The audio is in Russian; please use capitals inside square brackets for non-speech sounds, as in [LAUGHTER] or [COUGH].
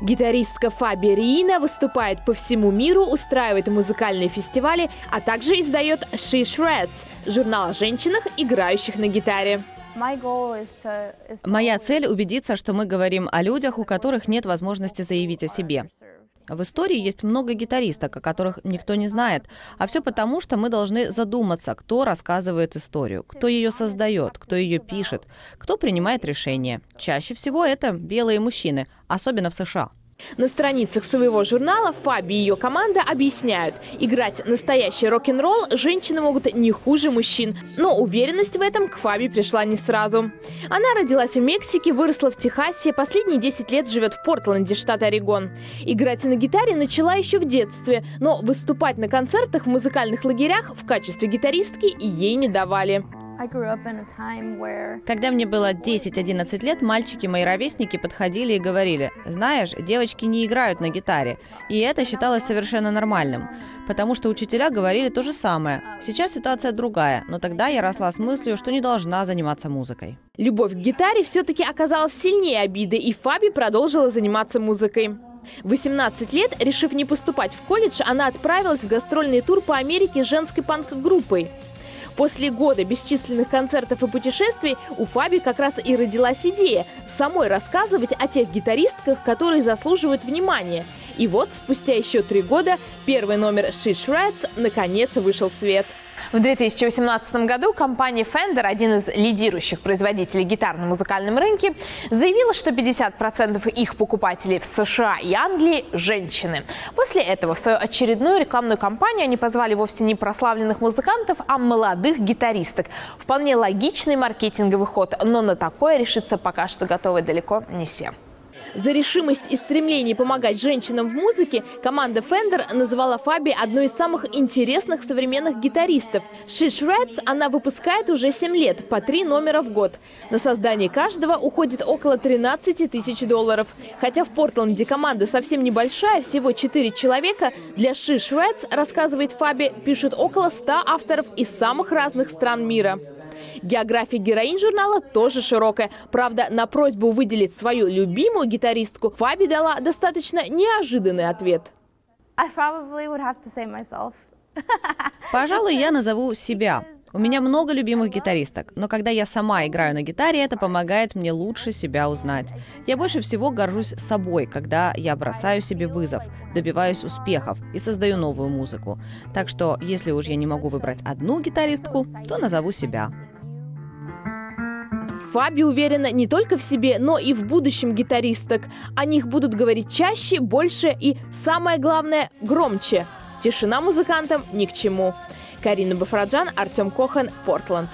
Гитаристка Фаби Риина выступает по всему миру, устраивает музыкальные фестивали, а также издает She Shreds – журнал о женщинах, играющих на гитаре. Моя цель – убедиться, что мы говорим о людях, у которых нет возможности заявить о себе. В истории есть много гитаристок, о которых никто не знает, а все потому, что мы должны задуматься, кто рассказывает историю, кто ее создает, кто ее пишет, кто принимает решения. Чаще всего это белые мужчины, особенно в США. На страницах своего журнала Фаби и ее команда объясняют, играть настоящий рок-н-ролл женщины могут не хуже мужчин, но уверенность в этом к Фаби пришла не сразу. Она родилась в Мексике, выросла в Техасе, последние 10 лет живет в Портленде, штат Орегон. Играть на гитаре начала еще в детстве, но выступать на концертах в музыкальных лагерях в качестве гитаристки ей не давали. Когда мне было 10-11 лет, мальчики, мои ровесники, подходили и говорили, знаешь, девочки не играют на гитаре. И это считалось совершенно нормальным, потому что учителя говорили то же самое. Сейчас ситуация другая, но тогда я росла с мыслью, что не должна заниматься музыкой. Любовь к гитаре все-таки оказалась сильнее обиды, и Фаби продолжила заниматься музыкой. 18 лет, решив не поступать в колледж, она отправилась в гастрольный тур по Америке женской панк-группой. После года бесчисленных концертов и путешествий у Фаби как раз и родилась идея самой рассказывать о тех гитаристках, которые заслуживают внимания. И вот спустя еще три года первый номер She Shreds наконец вышел в свет. В 2018 году компания Fender, один из лидирующих производителей гитар на музыкальном рынке, заявила, что 50% их покупателей в США и Англии – женщины. После этого в свою очередную рекламную кампанию они позвали вовсе не прославленных музыкантов, а молодых гитаристок. Вполне логичный маркетинговый ход, но на такое решиться пока что готовы далеко не все. За решимость и стремление помогать женщинам в музыке команда Fender называла Фаби одной из самых интересных современных гитаристов. She Shreds она выпускает уже 7 лет, по три номера в год. На создание каждого уходит около 13 тысяч долларов. Хотя в Портленде команда совсем небольшая, всего 4 человека, для She Shreds, рассказывает Фаби, пишут около 100 авторов из самых разных стран мира. География героинь журнала тоже широкая. Правда, на просьбу выделить свою любимую гитаристку Фаби дала достаточно неожиданный ответ. [LAUGHS] Пожалуй, я назову себя. У меня много любимых гитаристок, но когда я сама играю на гитаре, это помогает мне лучше себя узнать. Я больше всего горжусь собой, когда я бросаю себе вызов, добиваюсь успехов и создаю новую музыку. Так что, если уж я не могу выбрать одну гитаристку, то назову себя. Фаби уверена не только в себе, но и в будущем гитаристок. О них будут говорить чаще, больше и, самое главное, громче. Тишина музыкантам ни к чему. Карина Бафраджан, Артем Кохан, Портленд.